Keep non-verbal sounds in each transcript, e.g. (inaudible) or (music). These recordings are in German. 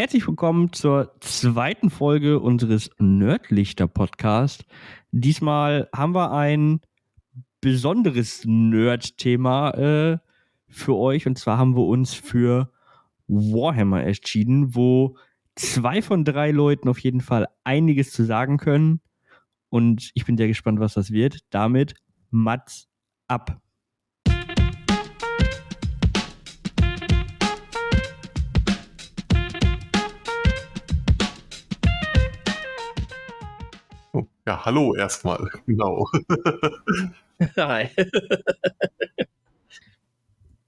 herzlich willkommen zur zweiten Folge unseres Nerdlichter Podcast. Diesmal haben wir ein besonderes Nerd-Thema äh, für euch und zwar haben wir uns für Warhammer entschieden, wo zwei von drei Leuten auf jeden Fall einiges zu sagen können und ich bin sehr gespannt, was das wird. Damit Mats ab. Ja, hallo erstmal. (laughs) Genau. (laughs) Hi.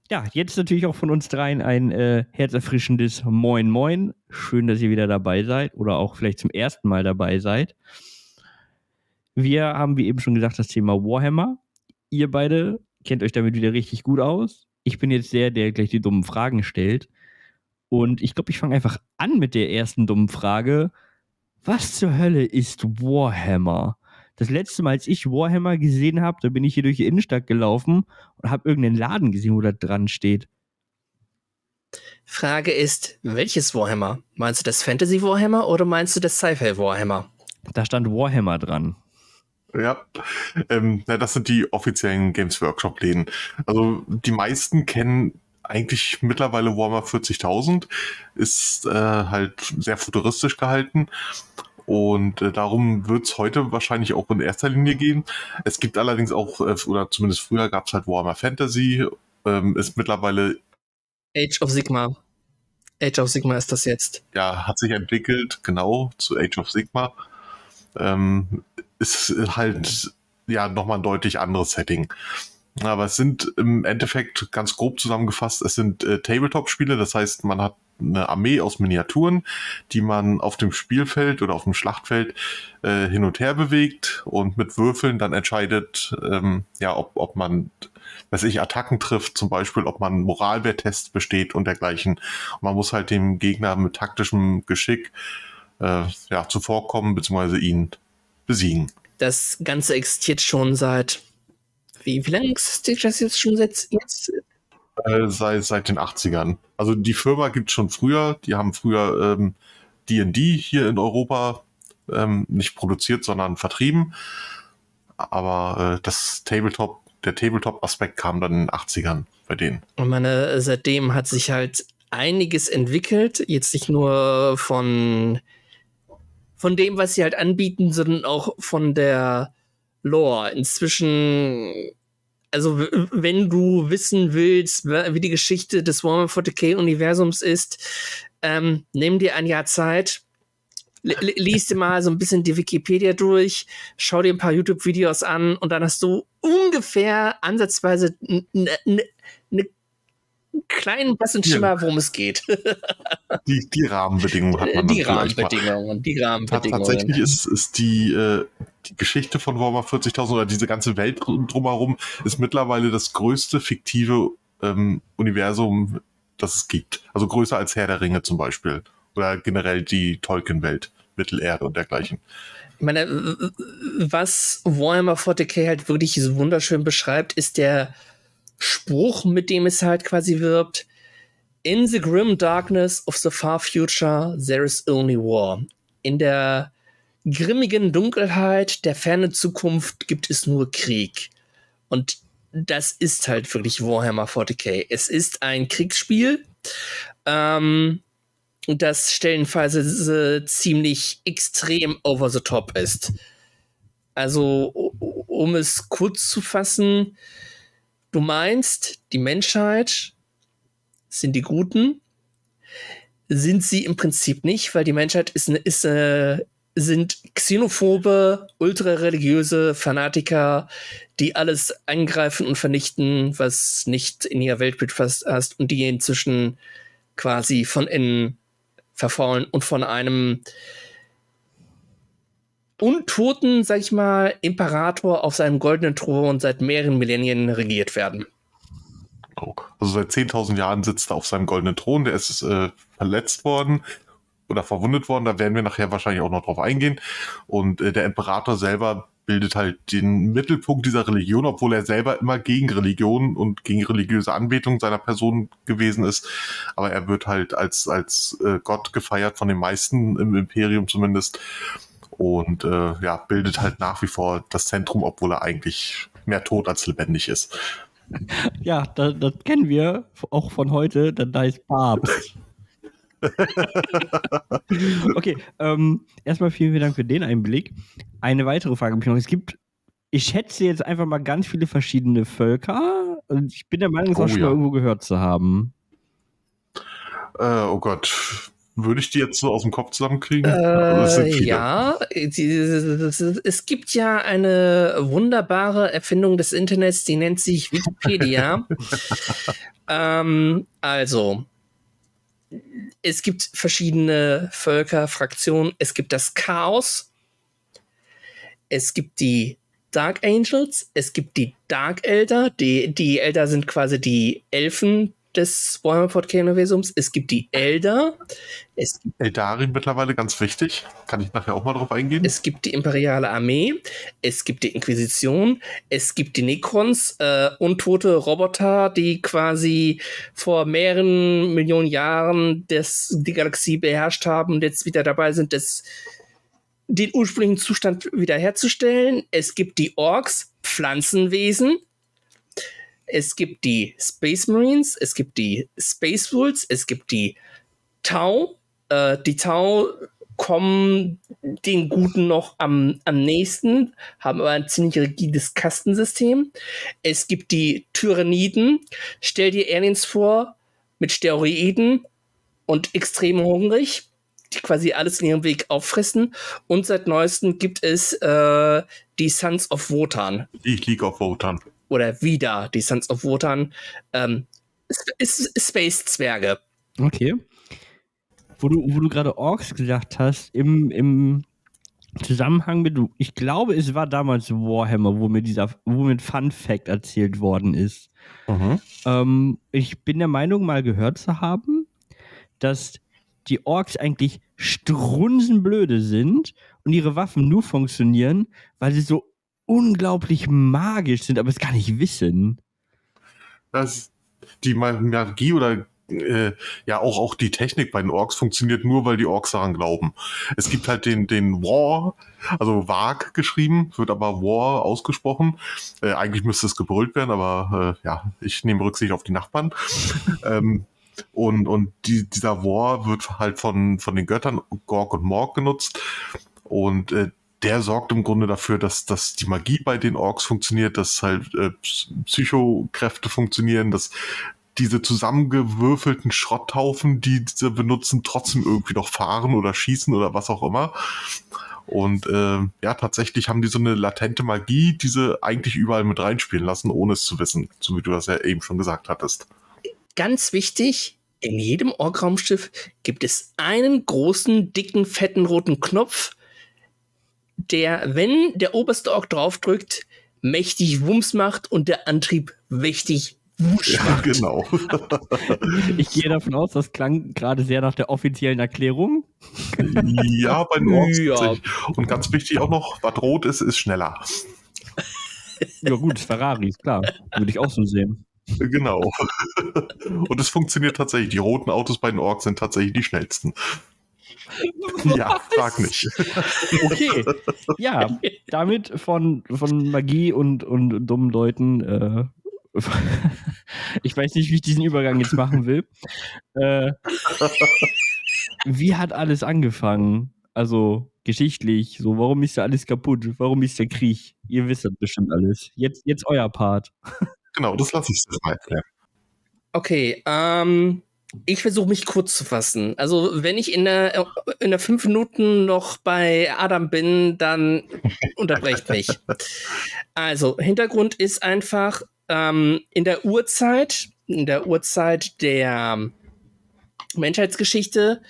ja, jetzt natürlich auch von uns dreien ein äh, herzerfrischendes Moin Moin. Schön, dass ihr wieder dabei seid oder auch vielleicht zum ersten Mal dabei seid. Wir haben, wie eben schon gesagt, das Thema Warhammer. Ihr beide kennt euch damit wieder richtig gut aus. Ich bin jetzt der, der gleich die dummen Fragen stellt. Und ich glaube, ich fange einfach an mit der ersten dummen Frage was zur Hölle ist Warhammer? Das letzte Mal, als ich Warhammer gesehen habe, da bin ich hier durch die Innenstadt gelaufen und habe irgendeinen Laden gesehen, wo da dran steht. Frage ist, welches Warhammer? Meinst du das Fantasy Warhammer oder meinst du das Sci-Fi Warhammer? Da stand Warhammer dran. Ja, ähm, na, das sind die offiziellen Games Workshop-Läden. Also die meisten kennen eigentlich mittlerweile Warhammer 40.000, ist äh, halt sehr futuristisch gehalten. Und äh, darum wird es heute wahrscheinlich auch in erster Linie gehen. Es gibt allerdings auch, äh, oder zumindest früher gab es halt Warhammer Fantasy, ähm, ist mittlerweile Age of Sigma. Age of Sigma ist das jetzt. Ja, hat sich entwickelt, genau, zu Age of Sigma. Ähm, ist halt ja nochmal ein deutlich anderes Setting. Aber es sind im Endeffekt ganz grob zusammengefasst, es sind äh, Tabletop-Spiele, das heißt, man hat eine Armee aus Miniaturen, die man auf dem Spielfeld oder auf dem Schlachtfeld äh, hin und her bewegt und mit Würfeln dann entscheidet, ähm, ja, ob, ob man, weiß ich, Attacken trifft, zum Beispiel, ob man Moralwerttests besteht und dergleichen. Und man muss halt dem Gegner mit taktischem Geschick äh, ja, zuvorkommen, beziehungsweise ihn besiegen. Das Ganze existiert schon seit wie, wie lange existiert das jetzt schon seit jetzt? Äh, seit, seit den 80ern. Also die Firma gibt es schon früher. Die haben früher D&D ähm, hier in Europa ähm, nicht produziert, sondern vertrieben. Aber äh, das Tabletop, der Tabletop-Aspekt kam dann in den 80ern bei denen. Und meine, seitdem hat sich halt einiges entwickelt. Jetzt nicht nur von, von dem, was sie halt anbieten, sondern auch von der Lore. Inzwischen, also wenn du wissen willst, wie die Geschichte des Warhammer 40k-Universums ist, ähm, nimm dir ein Jahr Zeit, liest dir mal so ein bisschen die Wikipedia durch, schau dir ein paar YouTube-Videos an und dann hast du ungefähr ansatzweise eine kleinen blassen Schimmer, worum es geht. (laughs) die, die Rahmenbedingungen hat man Die Rahmenbedingungen, die Rahmenbedingungen. Tatsächlich ist, ist die, äh, die Geschichte von Warhammer 40.000 oder diese ganze Welt drumherum ist mittlerweile das größte fiktive ähm, Universum, das es gibt. Also größer als Herr der Ringe zum Beispiel. Oder generell die Tolkien-Welt, Mittelerde und dergleichen. Ich meine, was Warhammer 40k halt wirklich so wunderschön beschreibt, ist der Spruch, mit dem es halt quasi wirbt. In the grim darkness of the far future, there is only war. In der grimmigen Dunkelheit der fernen Zukunft gibt es nur Krieg. Und das ist halt wirklich Warhammer 40k. Es ist ein Kriegsspiel, ähm, das stellenweise ziemlich extrem over the top ist. Also, um es kurz zu fassen, Du meinst, die Menschheit sind die Guten? Sind sie im Prinzip nicht, weil die Menschheit ist, ist äh, sind xenophobe, ultrareligiöse Fanatiker, die alles angreifen und vernichten, was nicht in ihr Weltbild fast hast und die inzwischen quasi von innen verfaulen und von einem untoten, sag ich mal, Imperator auf seinem goldenen Thron seit mehreren Millennien regiert werden. Also seit 10.000 Jahren sitzt er auf seinem goldenen Thron, der ist äh, verletzt worden oder verwundet worden, da werden wir nachher wahrscheinlich auch noch drauf eingehen. Und äh, der Imperator selber bildet halt den Mittelpunkt dieser Religion, obwohl er selber immer gegen Religion und gegen religiöse Anbetung seiner Person gewesen ist. Aber er wird halt als, als äh, Gott gefeiert von den meisten im Imperium zumindest. Und äh, ja, bildet halt nach wie vor das Zentrum, obwohl er eigentlich mehr tot als lebendig ist. Ja, das, das kennen wir auch von heute, dann da ist Papst. (laughs) okay, ähm, erstmal vielen, vielen Dank für den Einblick. Eine weitere Frage habe ich noch. Es gibt, ich schätze jetzt einfach mal ganz viele verschiedene Völker und ich bin der Meinung, es Oh auch schon ja. mal irgendwo gehört zu haben. Äh, oh Gott. Würde ich die jetzt so aus dem Kopf zusammenkriegen? Äh, viele. ja, es gibt ja eine wunderbare Erfindung des Internets, die nennt sich Wikipedia. (laughs) ähm, also, es gibt verschiedene Völker, Fraktionen. Es gibt das Chaos. Es gibt die Dark Angels. Es gibt die Dark Elder. Die, die Elder sind quasi die Elfen des Warhammer 40k-Universums. Es gibt die Elder. Es gibt Eldarin mittlerweile ganz wichtig. Kann ich nachher auch mal drauf eingehen? Es gibt die imperiale Armee, es gibt die Inquisition, es gibt die Necrons, äh, untote Roboter, die quasi vor mehreren Millionen Jahren das, die Galaxie beherrscht haben und jetzt wieder dabei sind, das, den ursprünglichen Zustand wiederherzustellen. Es gibt die Orks, Pflanzenwesen. Es gibt die Space Marines, es gibt die Space Wolves, es gibt die Tau. Äh, die Tau kommen den Guten noch am, am nächsten, haben aber ein ziemlich rigides Kastensystem. Es gibt die Tyranniden. Stell dir Aliens vor mit Steroiden und extrem hungrig, die quasi alles in ihrem Weg auffressen. Und seit neuestem gibt es äh, die Sons of Wotan Ich liege auf Wotan. Oder wieder die Sons of Wotan. Ähm, Space-Zwerge. Okay. Wo du, wo du gerade Orks gesagt hast, im, im Zusammenhang mit, ich glaube, es war damals Warhammer, wo mir dieser, wo mir ein Fun Fact erzählt worden ist. Mhm. Ähm, ich bin der Meinung, mal gehört zu haben, dass die Orks eigentlich strunzenblöde sind und ihre Waffen nur funktionieren, weil sie so unglaublich magisch sind, aber es gar nicht wissen. Das, die Ma- Magie oder äh, ja auch, auch die Technik bei den Orks funktioniert nur, weil die Orks daran glauben. Es gibt halt den, den War, also Wag geschrieben, wird aber War ausgesprochen. Äh, eigentlich müsste es gebrüllt werden, aber äh, ja, ich nehme Rücksicht auf die Nachbarn. (laughs) ähm, und und die, dieser War wird halt von, von den Göttern Gorg und Morg genutzt. Und äh, der sorgt im Grunde dafür, dass, dass die Magie bei den Orks funktioniert, dass halt äh, Ps- Psychokräfte funktionieren, dass diese zusammengewürfelten Schrotthaufen, die sie benutzen, trotzdem irgendwie noch fahren oder schießen oder was auch immer. Und äh, ja, tatsächlich haben die so eine latente Magie, die sie eigentlich überall mit reinspielen lassen, ohne es zu wissen, so wie du das ja eben schon gesagt hattest. Ganz wichtig, in jedem Ork-Raumschiff gibt es einen großen, dicken, fetten roten Knopf, der, wenn der oberste Ork draufdrückt, mächtig Wumms macht und der Antrieb mächtig Wusch Ja, macht. genau. (laughs) Ich gehe davon aus, das klang gerade sehr nach der offiziellen Erklärung. ja, bei den Orks. Ja. Und ganz wichtig auch noch, was rot ist, ist schneller. Ja gut, Ferrari, ist klar. Würde ich auch so sehen. Genau. (laughs) Und es funktioniert tatsächlich. Die roten Autos bei den Orks sind tatsächlich die schnellsten. (laughs) Ja, frag nicht. (laughs) Okay. Ja, damit von, von Magie und, und dummen Leuten. Äh, (laughs) ich weiß nicht, wie ich diesen Übergang jetzt machen will. Äh, wie hat alles angefangen? Also geschichtlich, so warum ist da alles kaputt? Warum ist der Krieg? Ihr wisst das bestimmt alles. Jetzt, jetzt euer Part. Genau, das lasse ich jetzt mal erklären. Okay, ähm, ich versuche mich kurz zu fassen. Also, wenn ich in der, in der fünf Minuten noch bei Adam bin, dann (laughs) unterbrecht mich. Also, Hintergrund ist einfach, ähm, in der Urzeit, in der Urzeit der Menschheitsgeschichte,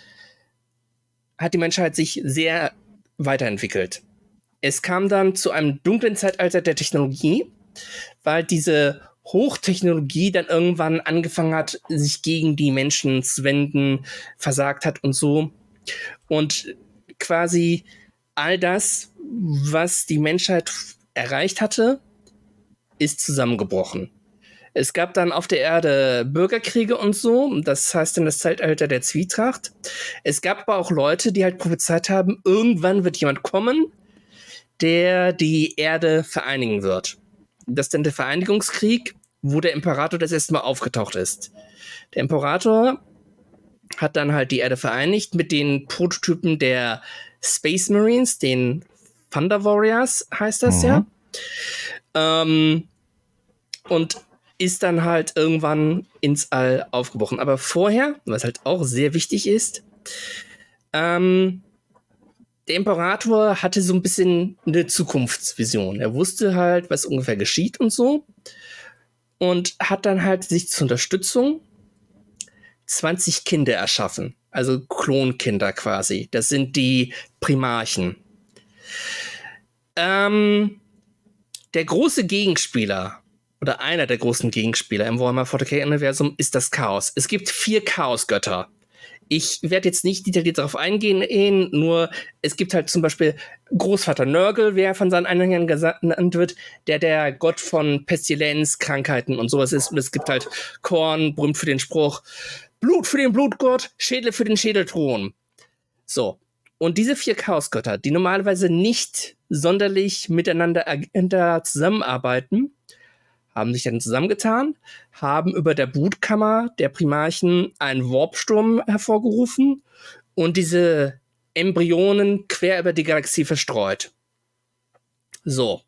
hat die Menschheit sich sehr weiterentwickelt. Es kam dann zu einem dunklen Zeitalter der Technologie, weil diese Hochtechnologie dann irgendwann angefangen hat, sich gegen die Menschen zu wenden, versagt hat und so. Und quasi all das, was die Menschheit erreicht hatte, ist zusammengebrochen. Es gab dann auf der Erde Bürgerkriege und so, das heißt dann das Zeitalter der Zwietracht. Es gab aber auch Leute, die halt prophezeit haben, irgendwann wird jemand kommen, der die Erde vereinigen wird. Das ist dann der Vereinigungskrieg, wo der Imperator das erste Mal aufgetaucht ist. Der Imperator hat dann halt die Erde vereinigt mit den Prototypen der Space Marines, den Thunder Warriors heißt das mhm. ja. Ähm, und ist dann halt irgendwann ins All aufgebrochen. Aber vorher, was halt auch sehr wichtig ist, ähm, der Imperator hatte so ein bisschen eine Zukunftsvision. Er wusste halt, was ungefähr geschieht und so. Und hat dann halt sich zur Unterstützung 20 Kinder erschaffen. Also Klonkinder quasi. Das sind die Primarchen. Ähm, der große Gegenspieler oder einer der großen Gegenspieler im Warhammer 40k-Universum ist das Chaos. Es gibt vier Chaosgötter. Ich werde jetzt nicht detailliert darauf eingehen, nur es gibt halt zum Beispiel Großvater Nörgel, wer von seinen Anhängern genannt wird, der der Gott von Pestilenz, Krankheiten und sowas ist. Und es gibt halt Korn, berühmt für den Spruch, Blut für den Blutgott, Schädel für den Schädelthron. So. Und diese vier Chaosgötter, die normalerweise nicht sonderlich miteinander zusammenarbeiten, haben sich dann zusammengetan, haben über der Bootkammer der Primarchen einen Warpsturm hervorgerufen und diese Embryonen quer über die Galaxie verstreut. So.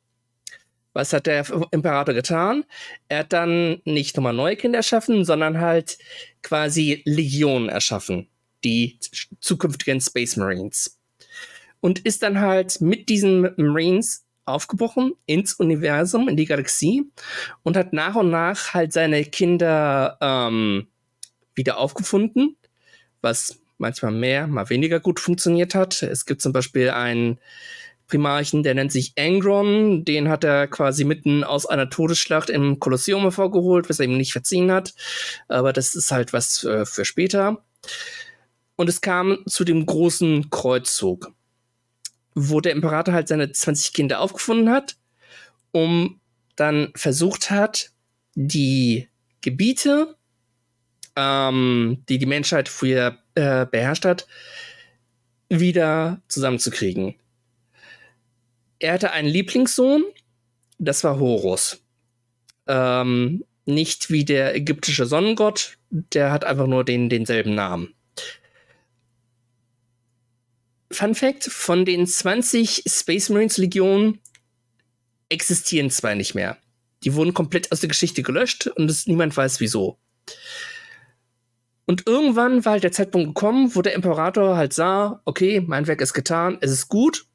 Was hat der Imperator getan? Er hat dann nicht nochmal neue Kinder erschaffen, sondern halt quasi Legionen erschaffen. Die zukünftigen Space Marines. Und ist dann halt mit diesen Marines aufgebrochen ins Universum, in die Galaxie und hat nach und nach halt seine Kinder ähm, wieder aufgefunden, was manchmal mehr, mal weniger gut funktioniert hat. Es gibt zum Beispiel einen Primarchen, der nennt sich Angron. Den hat er quasi mitten aus einer Todesschlacht im Kolosseum hervorgeholt, was er ihm nicht verziehen hat. Aber das ist halt was äh, für später. Und es kam zu dem großen Kreuzzug, wo der Imperator halt seine 20 Kinder aufgefunden hat, um dann versucht hat, die Gebiete, ähm, die die Menschheit früher äh, beherrscht hat, wieder zusammenzukriegen er hatte einen Lieblingssohn, das war Horus. Ähm, nicht wie der ägyptische Sonnengott, der hat einfach nur den, denselben Namen. Fun Fact: Von den 20 Space Marines Legionen existieren zwei nicht mehr. Die wurden komplett aus der Geschichte gelöscht und es, niemand weiß wieso. Und irgendwann war halt der Zeitpunkt gekommen, wo der Imperator halt sah, okay, mein Werk ist getan, es ist gut,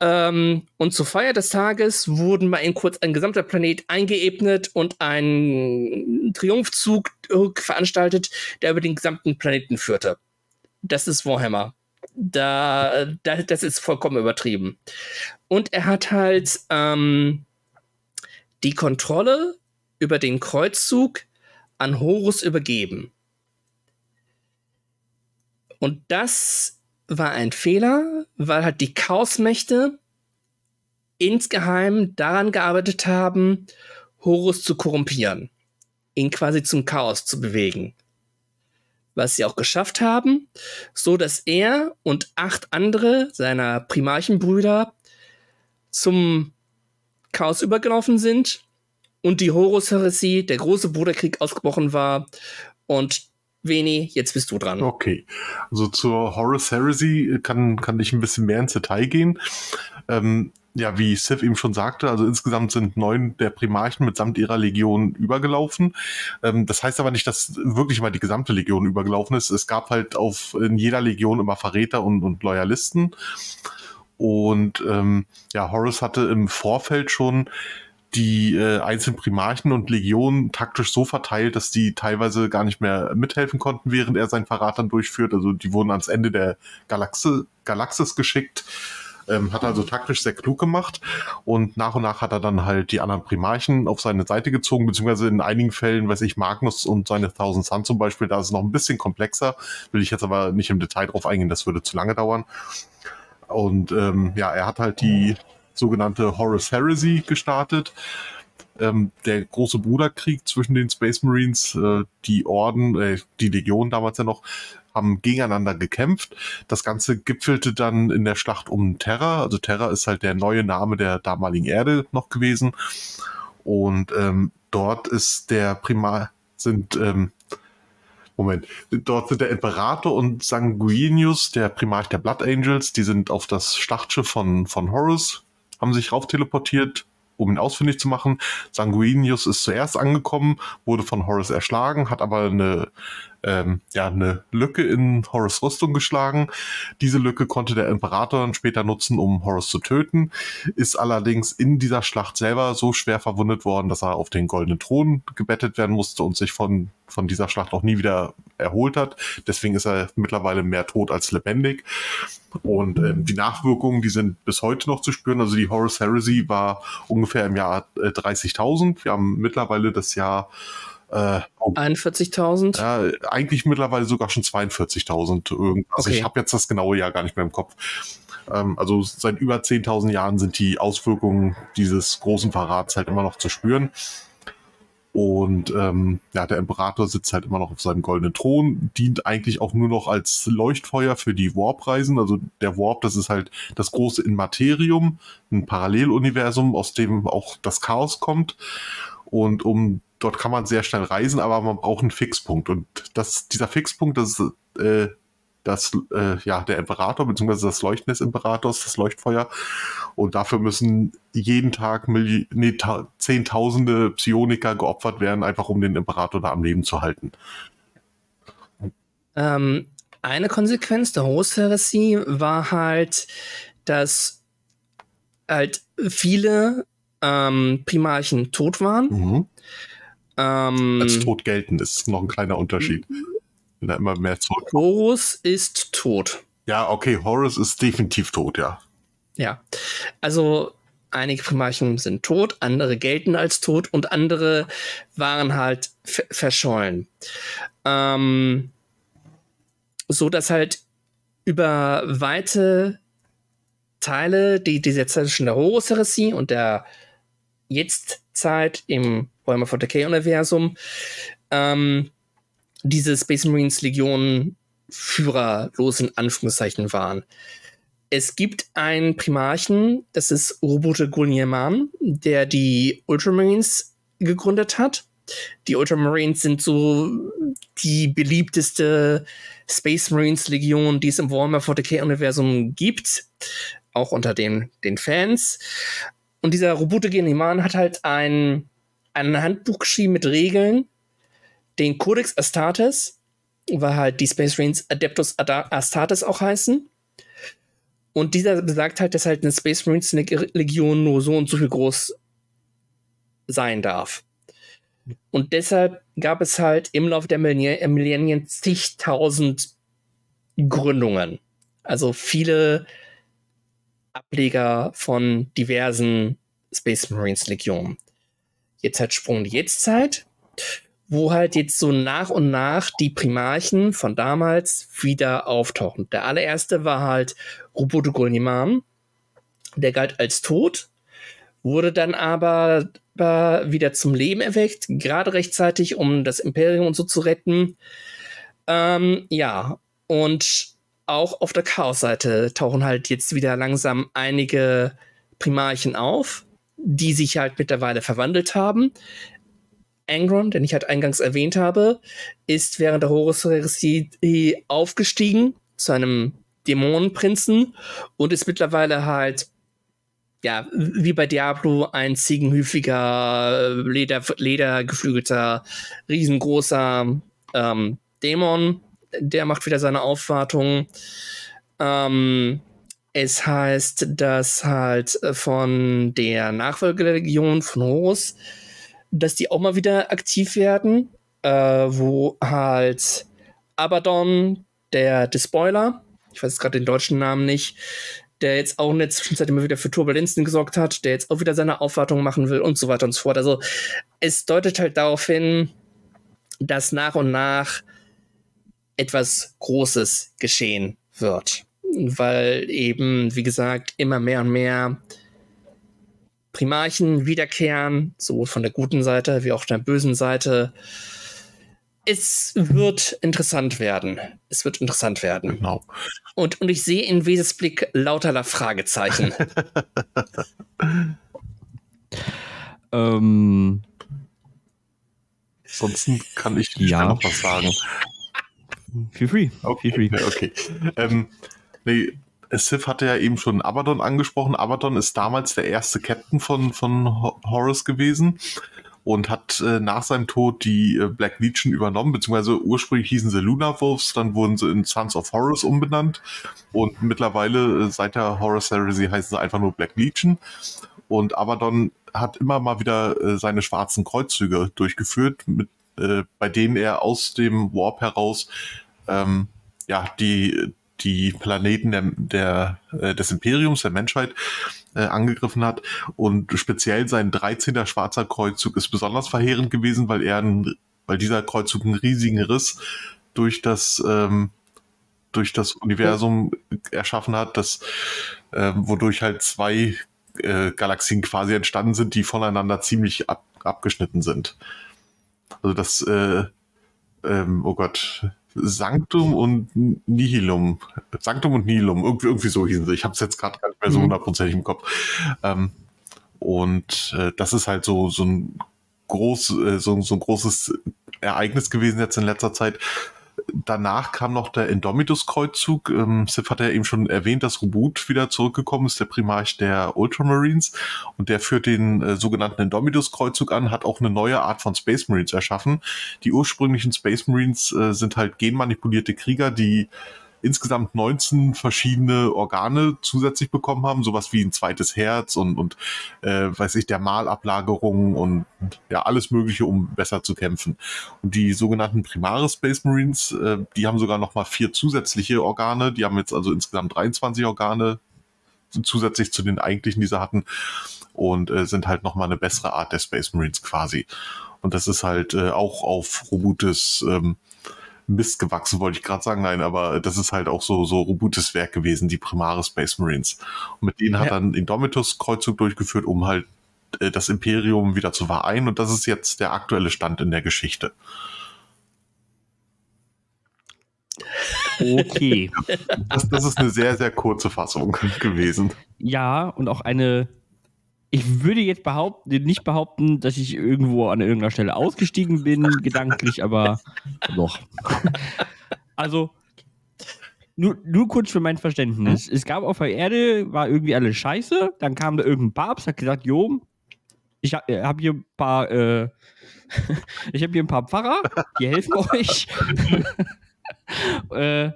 ähm, und zur Feier des Tages wurden mal eben kurz ein gesamter Planet eingeebnet und ein Triumphzug veranstaltet, der über den gesamten Planeten führte. Das ist Warhammer. Da, da, das ist vollkommen übertrieben. Und er hat halt ähm, die Kontrolle über den Kreuzzug an Horus übergeben. Und das war ein Fehler, weil halt die Chaosmächte insgeheim daran gearbeitet haben, Horus zu korrumpieren, ihn quasi zum Chaos zu bewegen. Was sie auch geschafft haben, so dass er und acht andere seiner Primarchenbrüder zum Chaos übergelaufen sind und die Horus-Heresie, der große Bruderkrieg, ausgebrochen war und Veni, jetzt bist du dran. Okay. Also zur Horus Heresy kann, kann ich ein bisschen mehr ins Detail gehen. Ähm, ja, wie Sif eben schon sagte, also insgesamt sind neun der Primarchen mitsamt ihrer Legion übergelaufen. Ähm, das heißt aber nicht, dass wirklich mal die gesamte Legion übergelaufen ist. Es gab halt auf in jeder Legion immer Verräter und, und Loyalisten. Und ähm, ja, Horus hatte im Vorfeld schon die äh, einzelnen Primarchen und Legionen taktisch so verteilt, dass die teilweise gar nicht mehr mithelfen konnten, während er sein Verrat dann durchführt. Also die wurden ans Ende der Galaxe, Galaxis geschickt. Ähm, hat also taktisch sehr klug gemacht und nach und nach hat er dann halt die anderen Primarchen auf seine Seite gezogen, beziehungsweise in einigen Fällen, weiß ich, Magnus und seine Thousand Sun zum Beispiel, da ist es noch ein bisschen komplexer, will ich jetzt aber nicht im Detail drauf eingehen, das würde zu lange dauern. Und ähm, ja, er hat halt die sogenannte Horus Heresy gestartet. Ähm, der große Bruderkrieg zwischen den Space Marines, äh, die Orden, äh, die Legion damals ja noch, haben gegeneinander gekämpft. Das Ganze gipfelte dann in der Schlacht um Terra. Also Terra ist halt der neue Name der damaligen Erde noch gewesen. Und ähm, dort ist der Primar, sind, ähm, Moment, dort sind der Imperator und Sanguinius, der Primarch der Blood Angels, die sind auf das Schlachtschiff von, von Horus, haben sich rauf teleportiert, um ihn ausfindig zu machen. Sanguinius ist zuerst angekommen, wurde von Horus erschlagen, hat aber eine, ähm, ja, eine Lücke in Horus Rüstung geschlagen. Diese Lücke konnte der Imperator dann später nutzen, um Horus zu töten, ist allerdings in dieser Schlacht selber so schwer verwundet worden, dass er auf den goldenen Thron gebettet werden musste und sich von, von dieser Schlacht auch nie wieder erholt hat. Deswegen ist er mittlerweile mehr tot als lebendig. Und ähm, die Nachwirkungen, die sind bis heute noch zu spüren. Also die Horus Heresy war ungefähr im Jahr äh, 30.000. Wir haben mittlerweile das Jahr äh, 41.000? Ja, eigentlich mittlerweile sogar schon 42.000 irgendwas. Also okay. Ich habe jetzt das genaue Jahr gar nicht mehr im Kopf. Ähm, also seit über 10.000 Jahren sind die Auswirkungen dieses großen Verrats halt immer noch zu spüren. Und ähm, ja, der Imperator sitzt halt immer noch auf seinem goldenen Thron, dient eigentlich auch nur noch als Leuchtfeuer für die Warp-Reisen. Also der Warp, das ist halt das große Inmaterium, ein Paralleluniversum, aus dem auch das Chaos kommt. Und um dort kann man sehr schnell reisen, aber man braucht einen Fixpunkt. Und das, dieser Fixpunkt, das ist äh, das, äh, ja, der Imperator, beziehungsweise das Leuchten des Imperators, das Leuchtfeuer. Und dafür müssen jeden Tag Milli nee, Zehntausende Psioniker geopfert werden, einfach um den Imperator da am Leben zu halten. Ähm, eine Konsequenz der Horus-Heresie war halt, dass halt viele ähm, Primarchen tot waren. Mhm. Ähm, Als tot gelten ist noch ein kleiner Unterschied. Wenn er immer mehr zurück. Horus ist tot. Ja, okay, Horus ist definitiv tot, ja. Ja. Also einige Primarchen sind tot, andere gelten als tot und andere waren halt verschollen. Ähm, so dass halt über weite Teile die, die zwischen der Horus-Heresie und der Jetztzeit im Warhammer 40k-Universum ähm, diese Space Marines Legionen führerlos in Anführungszeichen waren. Es gibt einen Primarchen, das ist Robote Gulniaman, der die Ultramarines gegründet hat. Die Ultramarines sind so die beliebteste Space Marines Legion, die es im Warhammer 40k Universum gibt, auch unter den, den Fans. Und dieser Robote Gulniaman hat halt ein ein Handbuch geschrieben mit Regeln, den Codex Astartes, weil halt die Space Marines Adeptus Astartes auch heißen. Und dieser besagt halt, dass halt eine Space Marines Legion nur so und so viel groß sein darf. Und deshalb gab es halt im Laufe der Millennium zigtausend Gründungen. Also viele Ableger von diversen Space Marines Legionen. Jetzt halt Sprung die Jetztzeit, wo halt jetzt so nach und nach die Primarchen von damals wieder auftauchen. Der allererste war halt Roboto Golniman. Der galt als tot, wurde dann aber wieder zum Leben erweckt, gerade rechtzeitig, um das Imperium und so zu retten. Ähm, ja, und auch auf der Chaos-Seite tauchen halt jetzt wieder langsam einige Primarchen auf die sich halt mittlerweile verwandelt haben. Angron, den ich halt eingangs erwähnt habe, ist während der Horus-Heresie aufgestiegen zu einem Dämonenprinzen und ist mittlerweile halt, ja, wie bei Diablo, ein ziegenhüfiger, leder, ledergeflügelter, riesengroßer ähm, Dämon. Der macht wieder seine Aufwartung. Ähm, es heißt, dass halt äh, von der Nachfolgelegion von Horus, dass die auch mal wieder aktiv werden, äh, wo halt Abaddon, der Despoiler, ich weiß gerade den deutschen Namen nicht, der jetzt auch in der Zwischenzeit immer wieder für Turbulenzen gesorgt hat, der jetzt auch wieder seine Aufwartung machen will und so weiter und so fort. Also es deutet halt darauf hin, dass nach und nach etwas Großes geschehen wird weil eben, wie gesagt, immer mehr und mehr Primarchen wiederkehren, sowohl von der guten Seite wie auch der bösen Seite. Es wird interessant werden. Es wird interessant werden. Genau. Und, und ich sehe in Weses Blick lauterler Fragezeichen. (laughs) ähm, Ansonsten kann ich Ja. noch was sagen. Feel free. Okay, Feel free. (laughs) okay. Ähm, nee, Sif hatte ja eben schon Abaddon angesprochen. Abaddon ist damals der erste Captain von, von Ho- Horus gewesen und hat äh, nach seinem Tod die äh, Black Legion übernommen, beziehungsweise ursprünglich hießen sie Lunar Wolves, dann wurden sie in Sons of Horus umbenannt und mittlerweile äh, seit der Horus Heresy heißen sie einfach nur Black Legion. Und Abaddon hat immer mal wieder äh, seine schwarzen Kreuzzüge durchgeführt, mit, äh, bei denen er aus dem Warp heraus ähm, ja, die, die Planeten der, der, äh, des Imperiums, der Menschheit, äh, angegriffen hat. Und speziell sein 13. schwarzer Kreuzzug ist besonders verheerend gewesen, weil er ein, weil dieser Kreuzzug einen riesigen Riss durch das, ähm, durch das Universum erschaffen hat, das, ähm, wodurch halt zwei äh, Galaxien quasi entstanden sind, die voneinander ziemlich ab, abgeschnitten sind. Also das, äh, ähm, oh Gott, Sanctum und Nihilum. Sanctum und Nihilum, irgendwie, irgendwie so hießen sie. Ich habe es jetzt gerade gar nicht mehr so Mhm. hundertprozentig im Kopf. Ähm, und äh, das ist halt so, so ein groß, äh, so, so ein großes Ereignis gewesen jetzt in letzter Zeit. Danach kam noch der Indomitus-Kreuzzug. Ähm, Sif hat ja eben schon erwähnt, dass Rubut wieder zurückgekommen ist, der Primarch der Ultramarines. Und der führt den äh, sogenannten Indomitus-Kreuzzug an, hat auch eine neue Art von Space Marines erschaffen. Die ursprünglichen Space Marines äh, sind halt genmanipulierte Krieger, die insgesamt 19 verschiedene Organe zusätzlich bekommen haben, sowas wie ein zweites Herz und, und äh, weiß ich, der Malablagerung und ja, alles Mögliche, um besser zu kämpfen. Und die sogenannten Primare Space Marines, äh, die haben sogar nochmal vier zusätzliche Organe, die haben jetzt also insgesamt 23 Organe zusätzlich zu den eigentlichen, die sie hatten und äh, sind halt nochmal eine bessere Art der Space Marines quasi. Und das ist halt äh, auch auf Robutes ähm, Mist gewachsen, wollte ich gerade sagen. Nein, aber das ist halt auch so, so Robutes Werk gewesen, die Primare Space Marines. Und mit denen hat Ja. dann Indomitus Kreuzzug durchgeführt, um halt äh, das Imperium wieder zu vereinen. Und das ist jetzt der aktuelle Stand in der Geschichte. Okay. (laughs) Das, das ist eine sehr, sehr kurze Fassung gewesen. ja, und auch eine. Ich würde jetzt behaupten, nicht behaupten, dass ich irgendwo an irgendeiner Stelle ausgestiegen bin, gedanklich, aber doch. Also, nur, nur kurz für mein Verständnis. Es gab auf der Erde, war irgendwie alles scheiße, dann kam da irgendein Papst, hat gesagt, jo, ich habe hab hier ein paar, äh, (laughs) ich habe hier ein paar Pfarrer, die helfen (laughs) euch. (laughs) äh,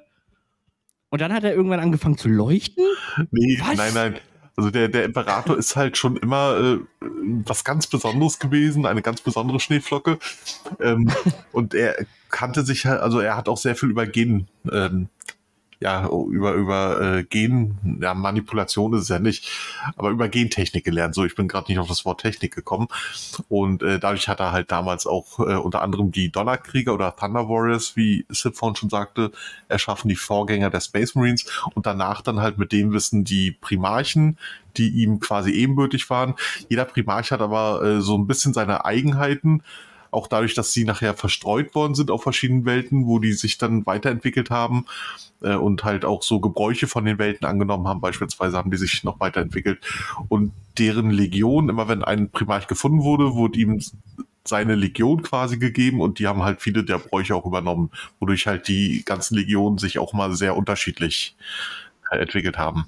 und dann hat er irgendwann angefangen zu leuchten. Nee, Was? nein, nein. Also der, der Imperator ist halt schon immer äh, was ganz Besonderes gewesen, eine ganz besondere Schneeflocke. Ähm, und er kannte sich halt, also er hat auch sehr viel über Gen, ähm, ja, über, über äh, Gen, ja, Manipulation ist es ja nicht, aber über Gentechnik gelernt. So, ich bin gerade nicht auf das Wort Technik gekommen. Und äh, dadurch hat er halt damals auch äh, unter anderem die Donnerkrieger oder Thunder Warriors, wie Sip vorhin schon sagte, erschaffen, die Vorgänger der Space Marines und danach dann halt mit dem Wissen die Primarchen, die ihm quasi ebenbürtig waren. Jeder Primarch hat aber äh, so ein bisschen seine Eigenheiten, auch dadurch, dass sie nachher verstreut worden sind auf verschiedenen Welten, wo die sich dann weiterentwickelt haben äh, und halt auch so Gebräuche von den Welten angenommen haben. Beispielsweise haben die sich noch weiterentwickelt und deren Legion, immer wenn ein Primarch gefunden wurde, wurde ihm seine Legion quasi gegeben und die haben halt viele der Bräuche auch übernommen, wodurch halt die ganzen Legionen sich auch mal sehr unterschiedlich äh, entwickelt haben.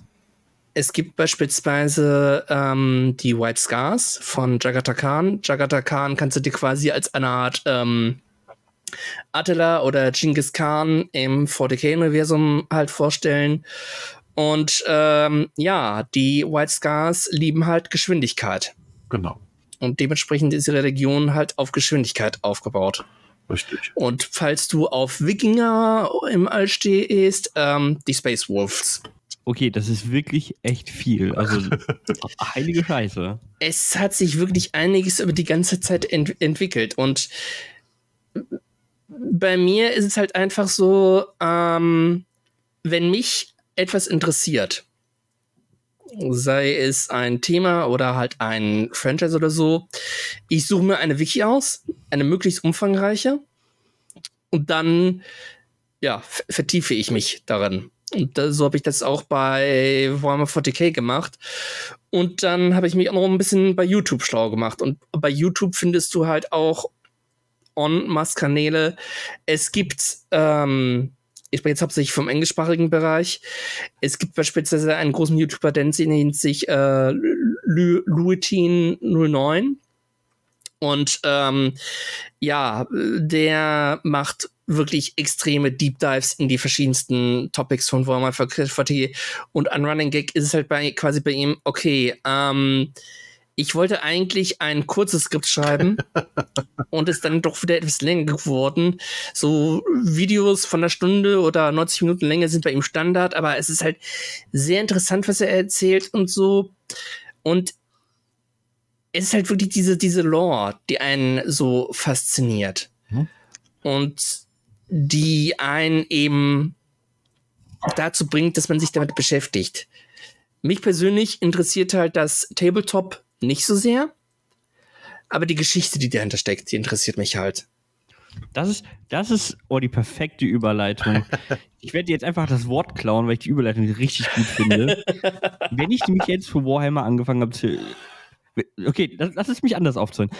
Es gibt beispielsweise ähm, die White Scars von Jagata Khan. Jagata Khan kannst du dir quasi als eine Art ähm, Attila oder Genghis Khan im 40k-Universum halt vorstellen. Und ähm, ja, die White Scars lieben halt Geschwindigkeit. Genau, Und dementsprechend ist ihre Region halt auf Geschwindigkeit aufgebaut. richtig. Und falls du auf Wikinger im All stehst, ähm, die Space Wolves. Okay, das ist wirklich echt viel. Also, (laughs) heilige Scheiße. es hat sich wirklich einiges über die ganze Zeit ent entwickelt. Und bei mir ist es halt einfach so, ähm, wenn mich etwas interessiert, sei es ein Thema oder halt ein Franchise oder so, ich suche mir eine Wiki aus, eine möglichst umfangreiche, und dann, ja, vertiefe ich mich darin. Und da, so habe ich das auch bei Warhammer 40k gemacht. Und dann habe ich mich auch noch ein bisschen bei YouTube schlau gemacht. Und bei YouTube findest du halt auch On-Mass-Kanäle. Es gibt, ähm, ich bin jetzt hauptsächlich vom englischsprachigen Bereich. Es gibt beispielsweise einen großen YouTuber, der nennt sich äh, Luitin09. Und ähm, ja, der macht wirklich extreme Deep Dives in die verschiedensten Topics von Warhammer 40 und ein Running Gag ist es halt bei, quasi bei ihm, okay, ähm, ich wollte eigentlich ein kurzes Skript schreiben (laughs) und ist dann doch wieder etwas länger geworden. So Videos von einer Stunde oder 90 Minuten Länge sind bei ihm Standard, aber es ist halt sehr interessant, was er erzählt und so. Und es ist halt wirklich diese, diese Lore, die einen so fasziniert. Mhm. Und die einen eben dazu bringt, dass man sich damit beschäftigt. Mich persönlich interessiert halt das Tabletop nicht so sehr, aber die Geschichte, die dahinter steckt, die interessiert mich halt. Das ist, das ist oh, die perfekte Überleitung. (laughs) Ich werde jetzt einfach das Wort klauen, weil ich die Überleitung richtig gut finde. (laughs) Wenn ich nämlich jetzt für Warhammer angefangen habe zu. Okay, lass, es mich anders aufzählen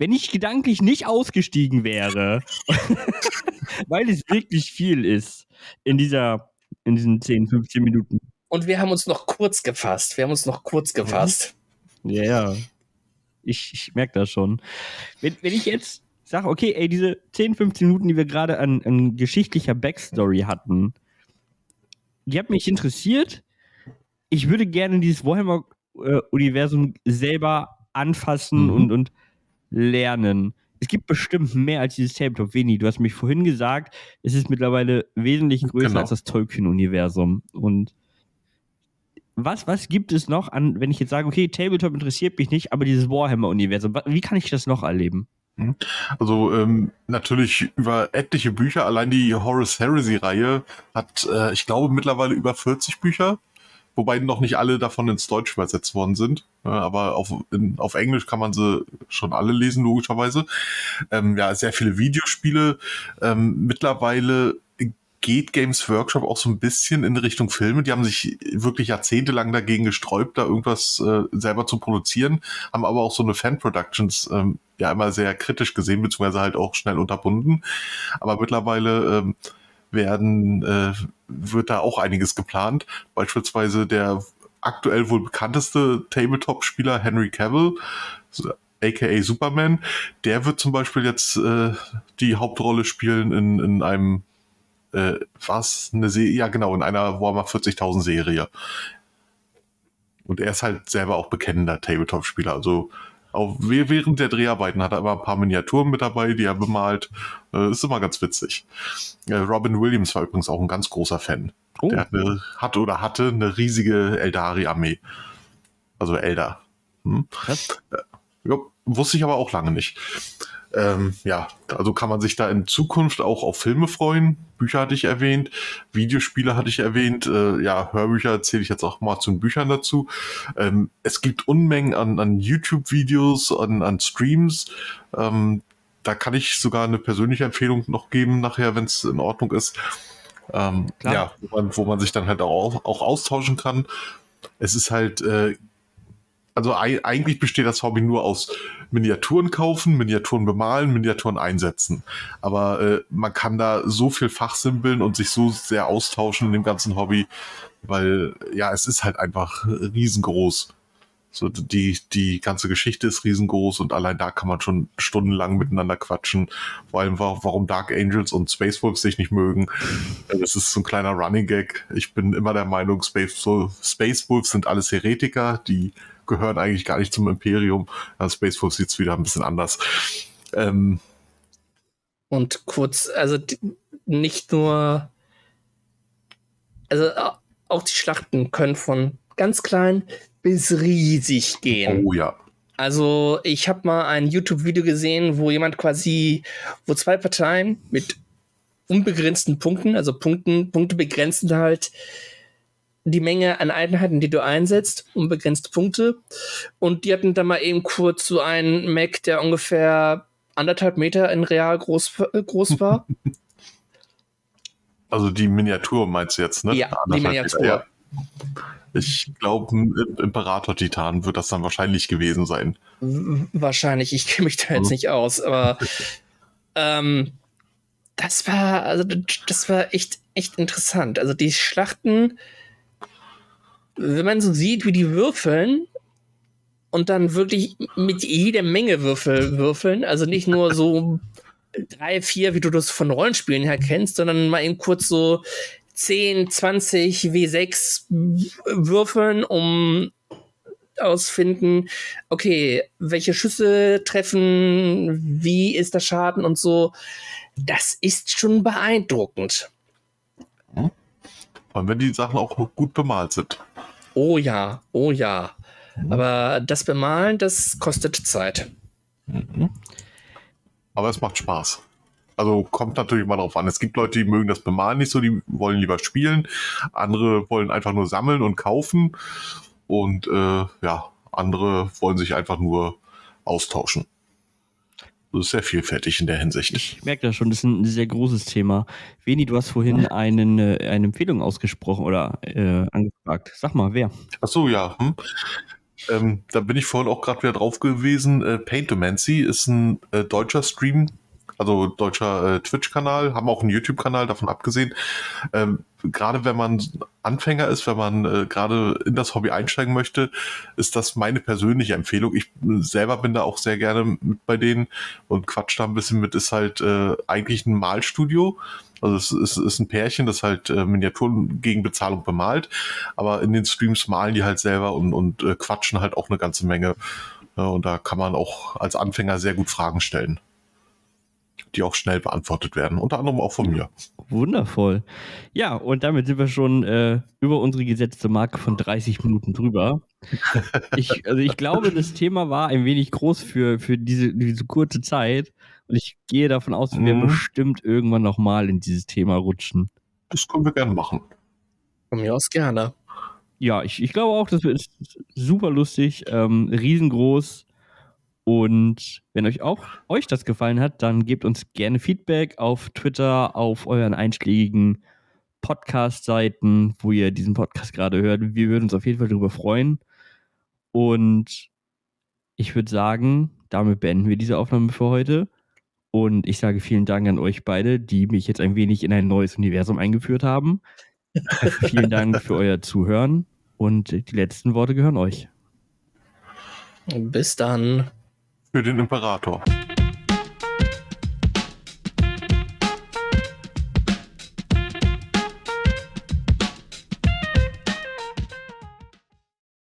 wenn ich gedanklich nicht ausgestiegen wäre, (laughs) weil es wirklich viel ist in dieser, in diesen 10, 15 Minuten. Und wir haben uns noch kurz gefasst. Wir haben uns noch kurz gefasst. Ja, ja. Ich, ich merke das schon. Wenn, wenn ich jetzt sage, okay, ey, diese 10, 15 Minuten, die wir gerade an, an geschichtlicher Backstory hatten, die hat mich interessiert. Ich würde gerne dieses Warhammer-Universum äh, selber anfassen mhm. und, und lernen. Es gibt bestimmt mehr als dieses Tabletop. Veni, du hast mich vorhin gesagt, es ist mittlerweile wesentlich größer genau. als das Tolkien-Universum. Und was, was gibt es noch an, wenn ich jetzt sage, okay, Tabletop interessiert mich nicht, aber dieses Warhammer-Universum, wie kann ich das noch erleben? Mhm. Also ähm, natürlich über etliche Bücher. Allein die Horus Heresy-Reihe hat, äh, ich glaube, mittlerweile über 40 Bücher wobei noch nicht alle davon ins Deutsch übersetzt worden sind. Aber auf, in, auf Englisch kann man sie schon alle lesen, logischerweise. Ähm, ja, sehr viele Videospiele. Ähm, mittlerweile geht Games Workshop auch so ein bisschen in Richtung Filme. Die haben sich wirklich jahrzehntelang dagegen gesträubt, da irgendwas äh, selber zu produzieren, haben aber auch so eine Fan-Productions ähm, ja immer sehr kritisch gesehen, beziehungsweise halt auch schnell unterbunden. Aber mittlerweile ähm, werden, äh, wird da auch einiges geplant. Beispielsweise der aktuell wohl bekannteste Tabletop-Spieler Henry Cavill, aka Superman, der wird zum Beispiel jetzt äh, die Hauptrolle spielen in, in einem äh, was? Eine Serie, ja genau, in einer Warhammer 40.000 Serie. Und er ist halt selber auch bekennender Tabletop-Spieler. Also auch während der Dreharbeiten hat er immer ein paar Miniaturen mit dabei, die er bemalt. Äh, ist immer ganz witzig. Äh, Robin Williams war übrigens auch ein ganz großer Fan. Oh. Der hat, eine, hat oder hatte eine riesige Eldari-Armee. Also Elder. Hm? Äh, ja, wusste ich aber auch lange nicht. Ähm, ja, also kann man sich da in Zukunft auch auf Filme freuen. Bücher hatte ich erwähnt, Videospiele hatte ich erwähnt, äh, ja, Hörbücher zähle ich jetzt auch mal zu den Büchern dazu. Ähm, es gibt Unmengen an, an YouTube-Videos, an, an Streams. Ähm, da kann ich sogar eine persönliche Empfehlung noch geben, nachher, wenn es in Ordnung ist. Ähm, ja, wo man, wo man sich dann halt auch, auch austauschen kann. Es ist halt äh, also eigentlich besteht das Hobby nur aus Miniaturen kaufen, Miniaturen bemalen, Miniaturen einsetzen. Aber äh, man kann da so viel fachsimpeln und sich so sehr austauschen in dem ganzen Hobby, weil ja, es ist halt einfach riesengroß. So, die, die ganze Geschichte ist riesengroß und allein da kann man schon stundenlang miteinander quatschen. Vor allem, warum Dark Angels und Space Wolves sich nicht mögen. Das ist so ein kleiner Running Gag. Ich bin immer der Meinung, Space, Space Wolves sind alles Heretiker, die gehören eigentlich gar nicht zum Imperium. Also Space Force sieht es wieder ein bisschen anders. Ähm, und kurz, also nicht nur, also auch die Schlachten können von ganz klein bis riesig gehen. Oh ja. Also ich habe mal ein YouTube-Video gesehen, wo jemand quasi, wo zwei Parteien mit unbegrenzten Punkten, also Punkten, Punkte begrenzen halt, die Menge an Einheiten, die du einsetzt, unbegrenzt Punkte. Und die hatten dann mal eben kurz so einen Mac, der ungefähr anderthalb Meter in real groß, äh, groß war. (laughs) Also die Miniatur meinst du jetzt, ne? Ja, die Miniatur. Ja. Ich glaube, ein Imperator-Titan wird das dann wahrscheinlich gewesen sein. Wahrscheinlich, ich kenne mich da jetzt mhm. nicht aus, aber ähm, das war, also das war echt, echt interessant. Also die Schlachten, wenn man so sieht, wie die würfeln und dann wirklich mit jeder Menge Würfel würfeln, also nicht nur so drei, vier, wie du das von Rollenspielen her kennst, sondern mal eben kurz so 10, 20 W6 würfeln, um ausfinden, okay, welche Schüsse treffen, wie ist der Schaden und so. Das ist schon beeindruckend. Und wenn die Sachen auch gut bemalt sind. Oh ja, oh ja. Mhm. Aber das Bemalen, das kostet Zeit. Mhm. Aber es macht Spaß. Also kommt natürlich mal drauf an. Es gibt Leute, die mögen das Bemalen nicht so, die wollen lieber spielen. Andere wollen einfach nur sammeln und kaufen. Und äh, ja, andere wollen sich einfach nur austauschen. Sehr vielfältig in der Hinsicht. Ich merke das schon, das ist ein sehr großes Thema. Veni, du hast vorhin einen, äh, eine Empfehlung ausgesprochen oder äh, angefragt. Sag mal, wer? Ach so, ja. Hm. Ähm, da bin ich vorhin auch gerade wieder drauf gewesen. Äh, Paintomancy ist ein äh, deutscher Stream, also deutscher äh, Twitch-Kanal, haben auch einen YouTube-Kanal, davon abgesehen. Ähm, gerade wenn man Anfänger ist, wenn man äh, gerade in das Hobby einsteigen möchte, ist das meine persönliche Empfehlung. Ich selber bin da auch sehr gerne mit bei denen und quatsch da ein bisschen mit, ist halt äh, eigentlich ein Malstudio. Also es ist, ist ein Pärchen, das halt äh, Miniaturen gegen Bezahlung bemalt, aber in den Streams malen die halt selber und, und äh, quatschen halt auch eine ganze Menge. Ja, und da kann man auch als Anfänger sehr gut Fragen stellen die auch schnell beantwortet werden, unter anderem auch von mir. Wundervoll. Ja, und damit sind wir schon äh, über unsere gesetzte Marke von 30 Minuten drüber. ich, also ich glaube, das Thema war ein wenig groß für, für diese, diese kurze Zeit. Und ich gehe davon aus, wir mhm. bestimmt irgendwann nochmal in dieses Thema rutschen. Das können wir gerne machen. Von mir aus gerne. Ja, ich, ich glaube auch, das ist super lustig, ähm, riesengroß. Und wenn euch auch euch das gefallen hat, dann gebt uns gerne Feedback auf Twitter, auf euren einschlägigen Podcast-Seiten, wo ihr diesen Podcast gerade hört. Wir würden uns auf jeden Fall darüber freuen. Und ich würde sagen, damit beenden wir diese Aufnahme für heute. Und ich sage vielen Dank an euch beide, die mich jetzt ein wenig in ein neues Universum eingeführt haben. (laughs) vielen Dank für euer Zuhören und die letzten Worte gehören euch. Bis dann für den Imperator.